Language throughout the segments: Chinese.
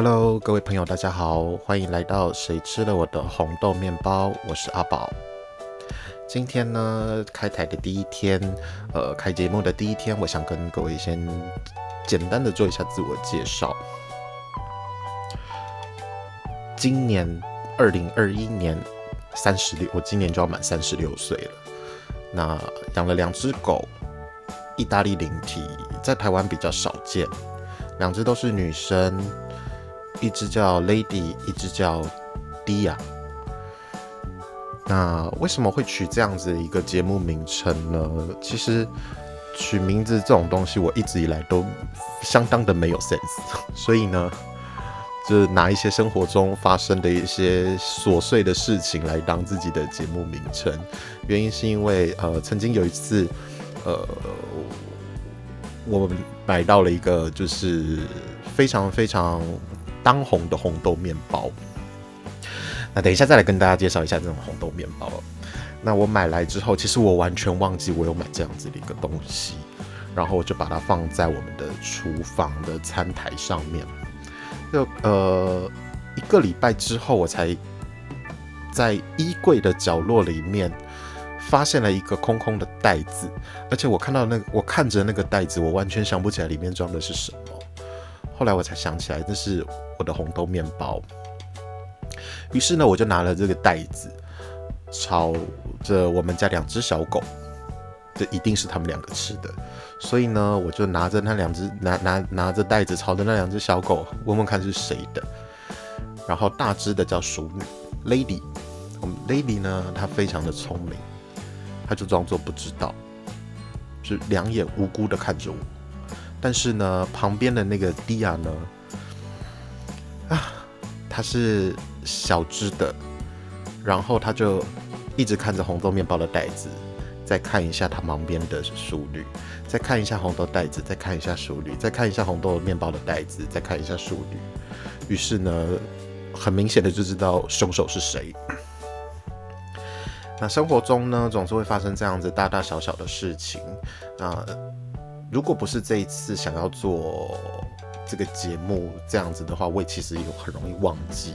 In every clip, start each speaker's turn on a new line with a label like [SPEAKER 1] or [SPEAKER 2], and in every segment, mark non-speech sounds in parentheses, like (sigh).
[SPEAKER 1] Hello，各位朋友，大家好，欢迎来到谁吃了我的红豆面包？我是阿宝。今天呢，开台的第一天，呃，开节目的第一天，我想跟各位先简单的做一下自我介绍。今年二零二一年三十六，我今年就要满三十六岁了。那养了两只狗，意大利灵体，在台湾比较少见，两只都是女生。一只叫 Lady，一只叫 Dia。那为什么会取这样子一个节目名称呢？其实取名字这种东西，我一直以来都相当的没有 sense。(laughs) 所以呢，就拿一些生活中发生的一些琐碎的事情来当自己的节目名称。原因是因为呃，曾经有一次，呃，我们买到了一个就是非常非常。当红的红豆面包，那等一下再来跟大家介绍一下这种红豆面包。那我买来之后，其实我完全忘记我有买这样子的一个东西，然后我就把它放在我们的厨房的餐台上面。就呃一个礼拜之后，我才在衣柜的角落里面发现了一个空空的袋子，而且我看到那个，我看着那个袋子，我完全想不起来里面装的是什么。后来我才想起来，这是我的红豆面包。于是呢，我就拿了这个袋子，朝着我们家两只小狗，这一定是他们两个吃的。所以呢，我就拿着那两只拿拿拿着袋子，朝着那两只小狗问问看是谁的。然后大只的叫淑女 Lady，我们 Lady 呢，她非常的聪明，她就装作不知道，就两眼无辜的看着我。但是呢，旁边的那个迪亚呢，啊，他是小只的，然后他就一直看着红豆面包的袋子，再看一下他旁边的淑女，再看一下红豆袋子，再看一下淑女，再看一下红豆面包的袋子，再看一下淑女。于是呢，很明显的就知道凶手是谁。那生活中呢，总是会发生这样子大大小小的事情啊。如果不是这一次想要做这个节目这样子的话，我也其实也很容易忘记。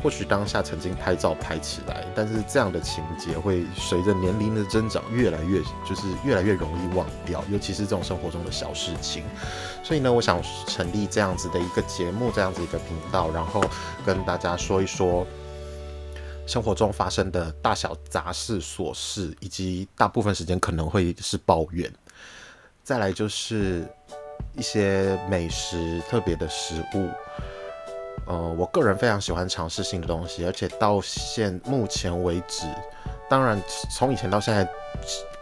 [SPEAKER 1] 或许当下曾经拍照拍起来，但是这样的情节会随着年龄的增长越来越，就是越来越容易忘掉，尤其是这种生活中的小事情。所以呢，我想成立这样子的一个节目，这样子一个频道，然后跟大家说一说生活中发生的大小杂事、琐事，以及大部分时间可能会是抱怨。再来就是一些美食特别的食物，呃，我个人非常喜欢尝试新的东西，而且到现目前为止，当然从以前到现在，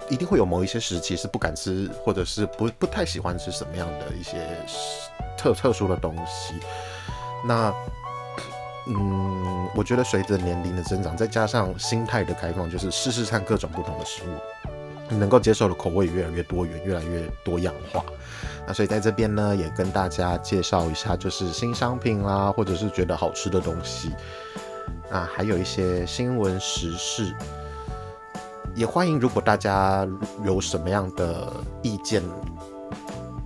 [SPEAKER 1] 一定会有某一些时期是不敢吃，或者是不不太喜欢吃什么样的一些特特殊的东西。那，嗯，我觉得随着年龄的增长，再加上心态的开放，就是试试看各种不同的食物。能够接受的口味越来越多元，越来越多样化。那所以在这边呢，也跟大家介绍一下，就是新商品啦，或者是觉得好吃的东西。啊，还有一些新闻时事，也欢迎。如果大家有什么样的意见，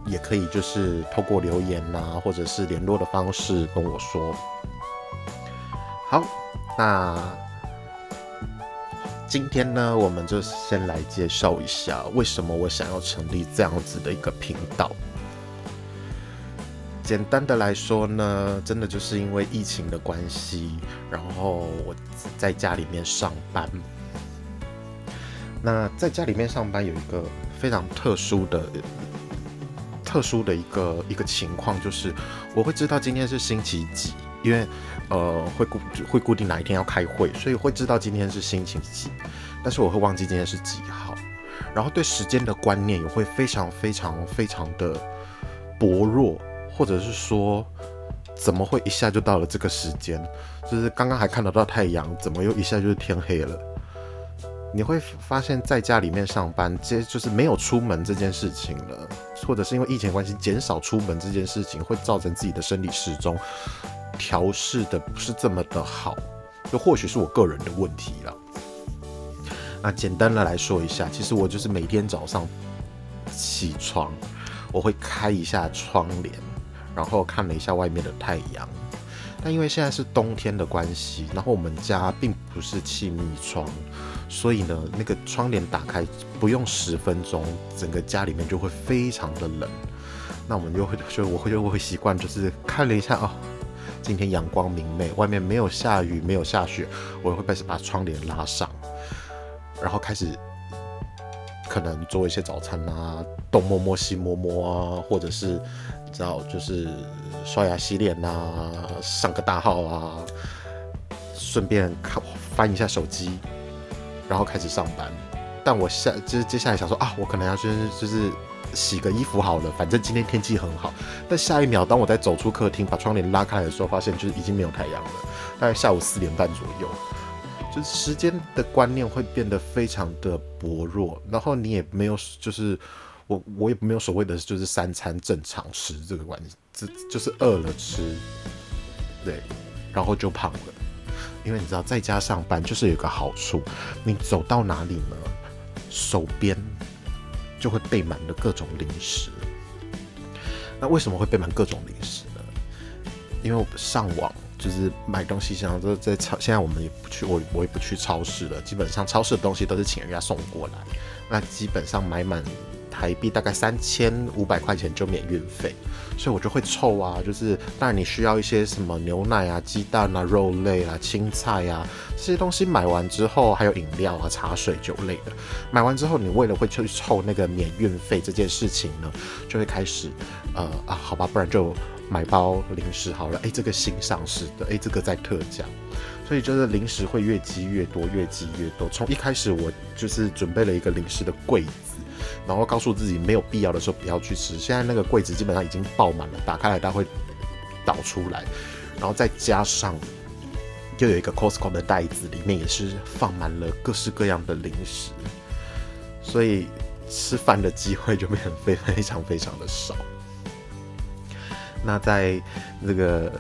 [SPEAKER 1] 也可以就是透过留言呐，或者是联络的方式跟我说。好，那。今天呢，我们就先来介绍一下为什么我想要成立这样子的一个频道。简单的来说呢，真的就是因为疫情的关系，然后我在家里面上班。那在家里面上班有一个非常特殊的、特殊的一个一个情况，就是我会知道今天是星期几。因为，呃，会固会固定哪一天要开会，所以会知道今天是星期几，但是我会忘记今天是几号，然后对时间的观念也会非常非常非常的薄弱，或者是说，怎么会一下就到了这个时间？就是刚刚还看得到太阳，怎么又一下就是天黑了？你会发现在家里面上班，这就是没有出门这件事情了，或者是因为疫情关系减少出门这件事情，会造成自己的生理时钟。调试的不是这么的好，就或许是我个人的问题了。那简单的来说一下，其实我就是每天早上起床，我会开一下窗帘，然后看了一下外面的太阳。但因为现在是冬天的关系，然后我们家并不是气密窗，所以呢，那个窗帘打开不用十分钟，整个家里面就会非常的冷。那我们就会就我会就会习惯，就是看了一下哦，今天阳光明媚，外面没有下雨，没有下雪，我会开始把窗帘拉上，然后开始可能做一些早餐啊，东摸摸西摸摸啊，或者是你知道就是刷牙洗脸啊，上个大号啊，顺便看翻一下手机，然后开始上班。但我下就是接下来想说啊，我可能要先就是洗个衣服好了，反正今天天气很好。但下一秒，当我在走出客厅，把窗帘拉开的时候，发现就是已经没有太阳了，大概下午四点半左右。就是时间的观念会变得非常的薄弱，然后你也没有就是我我也没有所谓的就是三餐正常吃这个关系，这就是饿了吃，对，然后就胖了。因为你知道在家上班就是有个好处，你走到哪里呢？手边就会备满了各种零食。那为什么会备满各种零食呢？因为我上网就是买东西，像在在超，现在我们也不去，我我也不去超市了。基本上超市的东西都是请人家送过来。那基本上买满台币大概三千五百块钱就免运费。所以我就会凑啊，就是当然你需要一些什么牛奶啊、鸡蛋啊、肉类啊、青菜啊这些东西买完之后，还有饮料啊、茶水、酒类的，买完之后，你为了会去凑那个免运费这件事情呢，就会开始呃啊，好吧，不然就买包零食好了。哎，这个新上市的，哎，这个在特价，所以就是零食会越积越多，越积越多。从一开始我就是准备了一个零食的柜子。然后告诉自己没有必要的时候不要去吃。现在那个柜子基本上已经爆满了，打开来它会倒出来。然后再加上又有一个 Costco 的袋子，里面也是放满了各式各样的零食，所以吃饭的机会就变得非非常非常的少。那在这个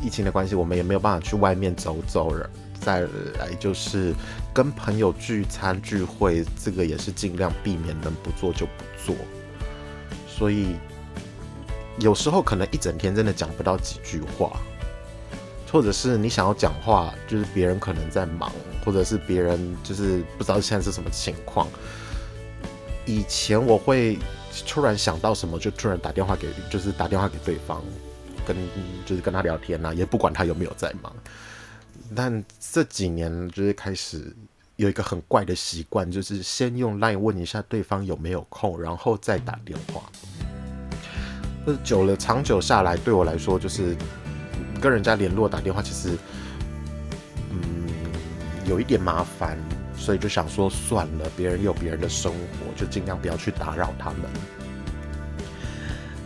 [SPEAKER 1] 疫情的关系，我们也没有办法去外面走走了。再来就是跟朋友聚餐聚会，这个也是尽量避免，能不做就不做。所以有时候可能一整天真的讲不到几句话，或者是你想要讲话，就是别人可能在忙，或者是别人就是不知道现在是什么情况。以前我会突然想到什么，就突然打电话给，就是打电话给对方，跟就是跟他聊天啊，也不管他有没有在忙。但这几年就是开始有一个很怪的习惯，就是先用 LINE 问一下对方有没有空，然后再打电话。就是久了，长久下来，对我来说，就是跟人家联络打电话，其实嗯有一点麻烦，所以就想说算了，别人有别人的生活，就尽量不要去打扰他们。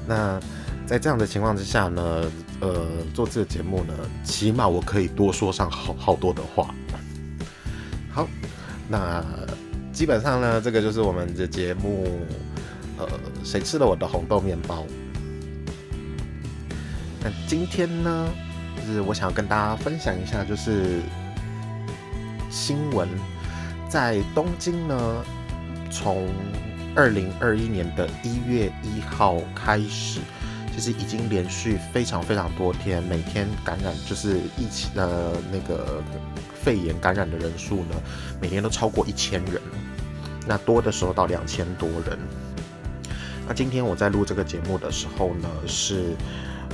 [SPEAKER 1] 那在这样的情况之下呢？呃，做这个节目呢，起码我可以多说上好好多的话。好，那基本上呢，这个就是我们的节目。呃，谁吃了我的红豆面包？那今天呢，就是我想要跟大家分享一下，就是新闻，在东京呢，从二零二一年的一月一号开始。其实已经连续非常非常多天，每天感染就是疫情呃那个肺炎感染的人数呢，每天都超过一千人，那多的时候到两千多人。那今天我在录这个节目的时候呢，是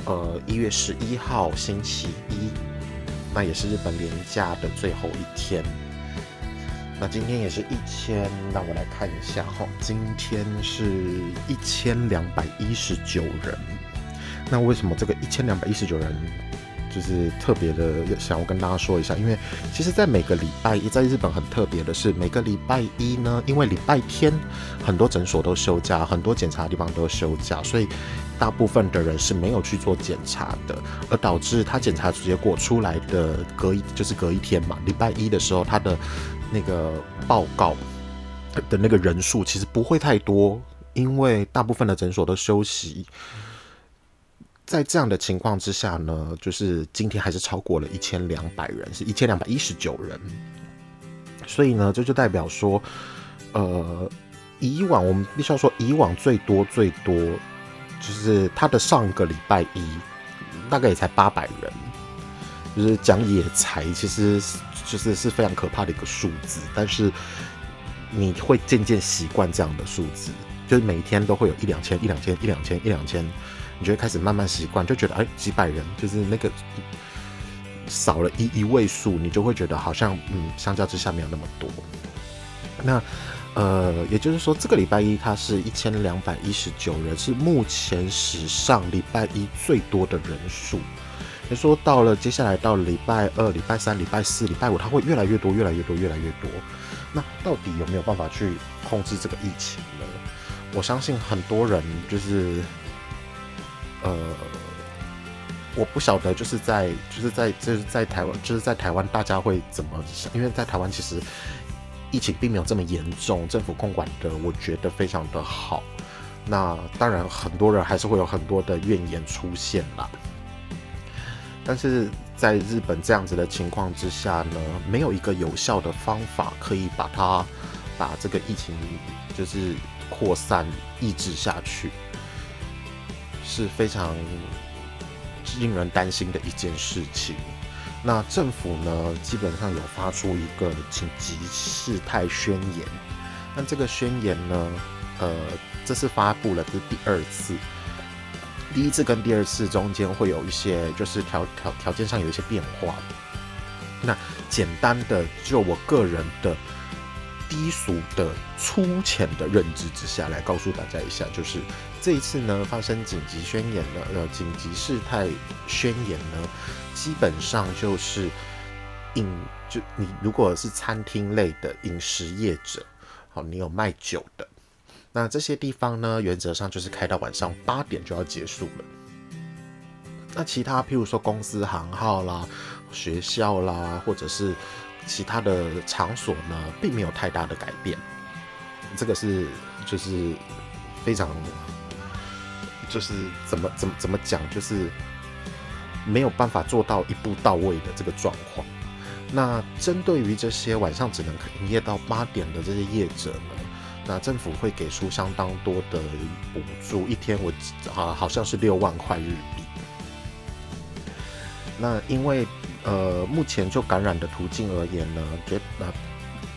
[SPEAKER 1] 呃一月十一号星期一，那也是日本连假的最后一天。那今天也是一千，那我来看一下哈，今天是一千两百一十九人。那为什么这个一千两百一十九人就是特别的想要跟大家说一下？因为其实，在每个礼拜一，在日本很特别的是，每个礼拜一呢，因为礼拜天很多诊所都休假，很多检查的地方都休假，所以大部分的人是没有去做检查的，而导致他检查结果出来的隔一就是隔一天嘛，礼拜一的时候他的那个报告的那个人数其实不会太多，因为大部分的诊所都休息。在这样的情况之下呢，就是今天还是超过了一千两百人，是一千两百一十九人。所以呢，这就代表说，呃，以往我们必须要说，以往最多最多就是他的上个礼拜一大概也才八百人，就是讲野才，其实就是是非常可怕的一个数字，但是你会渐渐习惯这样的数字，就是每天都会有一两千、一两千、一两千、一两千，你就会开始慢慢习惯，就觉得哎几百人就是那个少了一一位数，你就会觉得好像嗯相较之下没有那么多。那呃，也就是说这个礼拜一它是一千两百一十九人，是目前史上礼拜一最多的人数。也说到了接下来到礼拜二、礼拜三、礼拜四、礼拜五，它会越来越多、越来越多、越来越多。那到底有没有办法去控制这个疫情呢？我相信很多人就是，呃，我不晓得就是在就是在就是在台湾就是在台湾大家会怎么想？因为在台湾其实疫情并没有这么严重，政府控管的我觉得非常的好。那当然很多人还是会有很多的怨言出现啦。但是在日本这样子的情况之下呢，没有一个有效的方法可以把它把这个疫情就是扩散抑制下去，是非常令人担心的一件事情。那政府呢，基本上有发出一个紧急事态宣言。那这个宣言呢，呃，这次发布了，这是第二次。第一次跟第二次中间会有一些，就是条条条件上有一些变化。那简单的，就我个人的低俗的粗浅的认知之下来告诉大家一下，就是这一次呢发生紧急宣言的呃紧急事态宣言呢，基本上就是饮就你如果是餐厅类的饮食业者，好，你有卖酒的。那这些地方呢，原则上就是开到晚上八点就要结束了。那其他，譬如说公司行号啦、学校啦，或者是其他的场所呢，并没有太大的改变。这个是就是非常，就是怎么怎么怎么讲，就是没有办法做到一步到位的这个状况。那针对于这些晚上只能营业到八点的这些业者呢？那政府会给出相当多的补助，一天我啊好像是六万块日币。那因为呃目前就感染的途径而言呢，觉那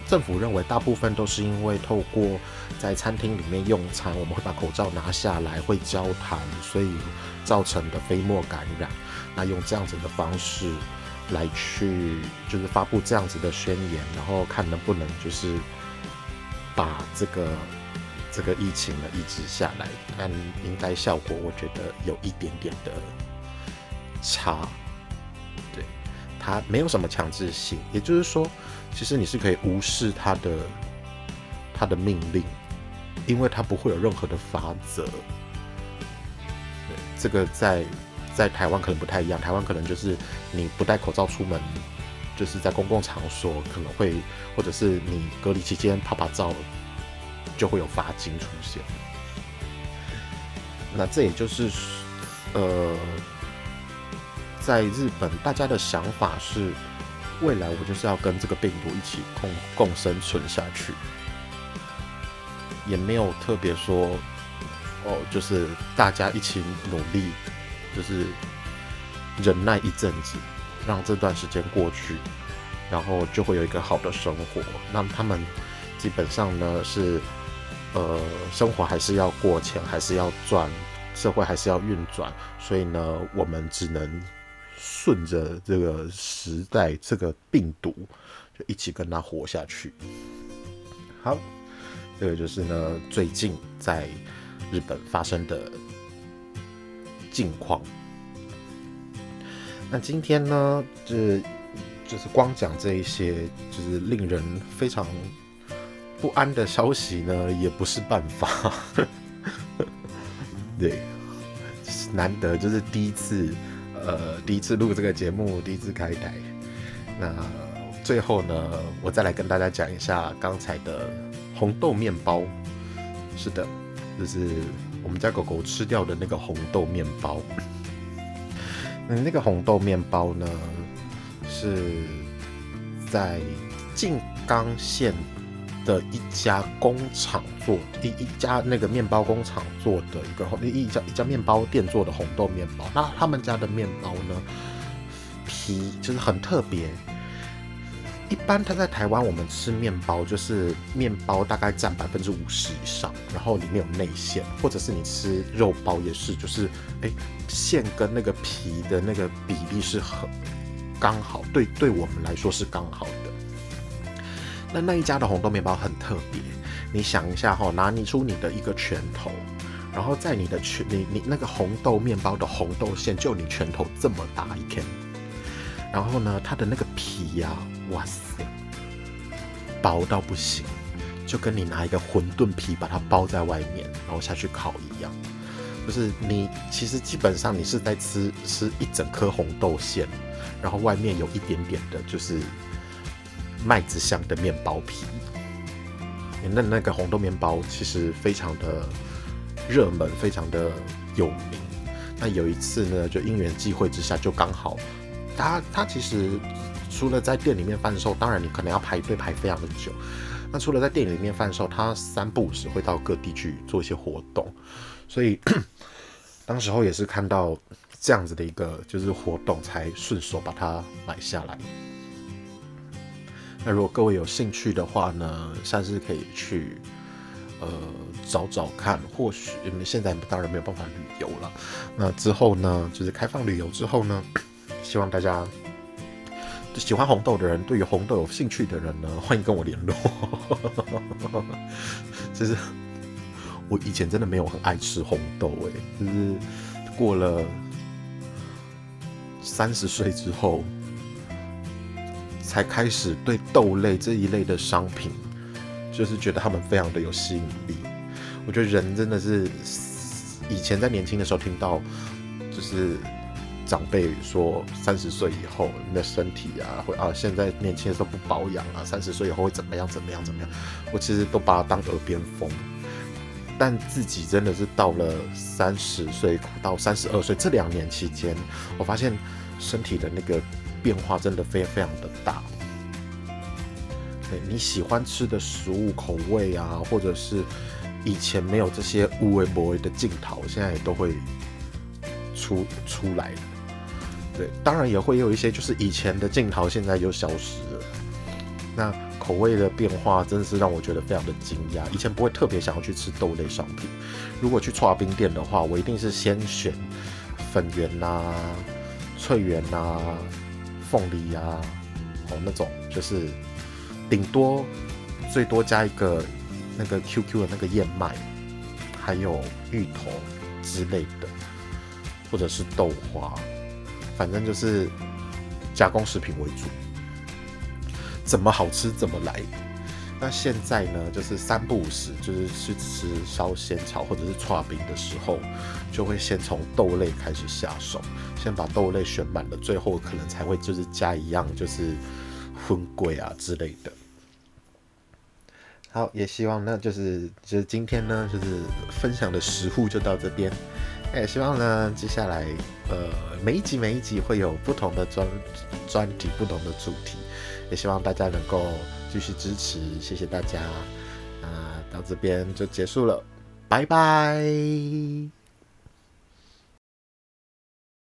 [SPEAKER 1] 政府认为大部分都是因为透过在餐厅里面用餐，我们会把口罩拿下来，会交谈，所以造成的飞沫感染。那用这样子的方式来去就是发布这样子的宣言，然后看能不能就是。把这个这个疫情呢抑制下来，但应该效果我觉得有一点点的差。对，它没有什么强制性，也就是说，其实你是可以无视它的它的命令，因为它不会有任何的法则。对，这个在在台湾可能不太一样，台湾可能就是你不戴口罩出门。就是在公共场所可能会，或者是你隔离期间拍拍照，就会有罚金出现。那这也就是，呃，在日本大家的想法是，未来我就是要跟这个病毒一起共共生存下去，也没有特别说，哦，就是大家一起努力，就是忍耐一阵子。让这段时间过去，然后就会有一个好的生活。那他们基本上呢是，呃，生活还是要过，钱还是要赚，社会还是要运转。所以呢，我们只能顺着这个时代，这个病毒，就一起跟他活下去。好，这个就是呢最近在日本发生的境况。那今天呢，就是就是光讲这一些，就是令人非常不安的消息呢，也不是办法。(laughs) 对，难得就是第一次，呃，第一次录这个节目，第一次开台。那最后呢，我再来跟大家讲一下刚才的红豆面包。是的，就是我们家狗狗吃掉的那个红豆面包。嗯，(laughs) 那个红豆面包呢，是在静冈县的一家工厂做一一家那个面包工厂做的一个红一家一家面包店做的红豆面包。那他们家的面包呢，皮就是很特别。一般他在台湾，我们吃面包就是面包大概占百分之五十以上，然后里面有内馅，或者是你吃肉包也是，就是哎馅跟那个皮的那个比例是很刚好，对对我们来说是刚好的。那那一家的红豆面包很特别，你想一下哈，拿你出你的一个拳头，然后在你的拳你你那个红豆面包的红豆馅就你拳头这么大一片，然后呢，它的那个皮呀。哇塞，薄到不行，就跟你拿一个馄饨皮把它包在外面，然后下去烤一样。就是你其实基本上你是在吃吃一整颗红豆馅，然后外面有一点点的就是麦子香的面包皮。那那个红豆面包其实非常的热门，非常的有名。那有一次呢，就因缘际会之下，就刚好它它其实。除了在店里面贩售，当然你可能要排队排非常的久。那除了在店里面贩售，它三不五时会到各地去做一些活动，所以 (coughs) 当时候也是看到这样子的一个就是活动，才顺手把它买下来。那如果各位有兴趣的话呢，下次可以去呃找找看，或许你们现在当然没有办法旅游了。那之后呢，就是开放旅游之后呢，(clears throat) 希望大家。喜欢红豆的人，对于红豆有兴趣的人呢，(laughs) 欢迎跟我联络。(laughs) 就是我以前真的没有很爱吃红豆，哎，就是过了三十岁之后，才开始对豆类这一类的商品，就是觉得他们非常的有吸引力。我觉得人真的是以前在年轻的时候听到，就是。长辈说，三十岁以后你的身体啊，会啊，现在年轻的时候不保养啊，三十岁以后会怎么样？怎么样？怎么样？我其实都把它当耳边风。但自己真的是到了三十岁到三十二岁这两年期间，我发现身体的那个变化真的非非常的大。对你喜欢吃的食物口味啊，或者是以前没有这些无微不微的镜头，现在也都会出出来。对，当然也会有一些，就是以前的镜头现在就消失了。那口味的变化真的是让我觉得非常的惊讶。以前不会特别想要去吃豆类商品，如果去刨冰店的话，我一定是先选粉圆呐、脆圆呐、凤梨呀，哦那种就是顶多最多加一个那个 QQ 的那个燕麦，还有芋头之类的，或者是豆花。反正就是加工食品为主，怎么好吃怎么来。那现在呢，就是三不五时，就是去吃烧仙草或者是串饼的时候，就会先从豆类开始下手，先把豆类选满了，最后可能才会就是加一样就是荤桂啊之类的。好，也希望呢，就是就是今天呢，就是分享的食物就到这边。也希望呢，接下来呃每一集每一集会有不同的专专题、不同的主题，也希望大家能够继续支持，谢谢大家。那到这边就结束了，拜拜。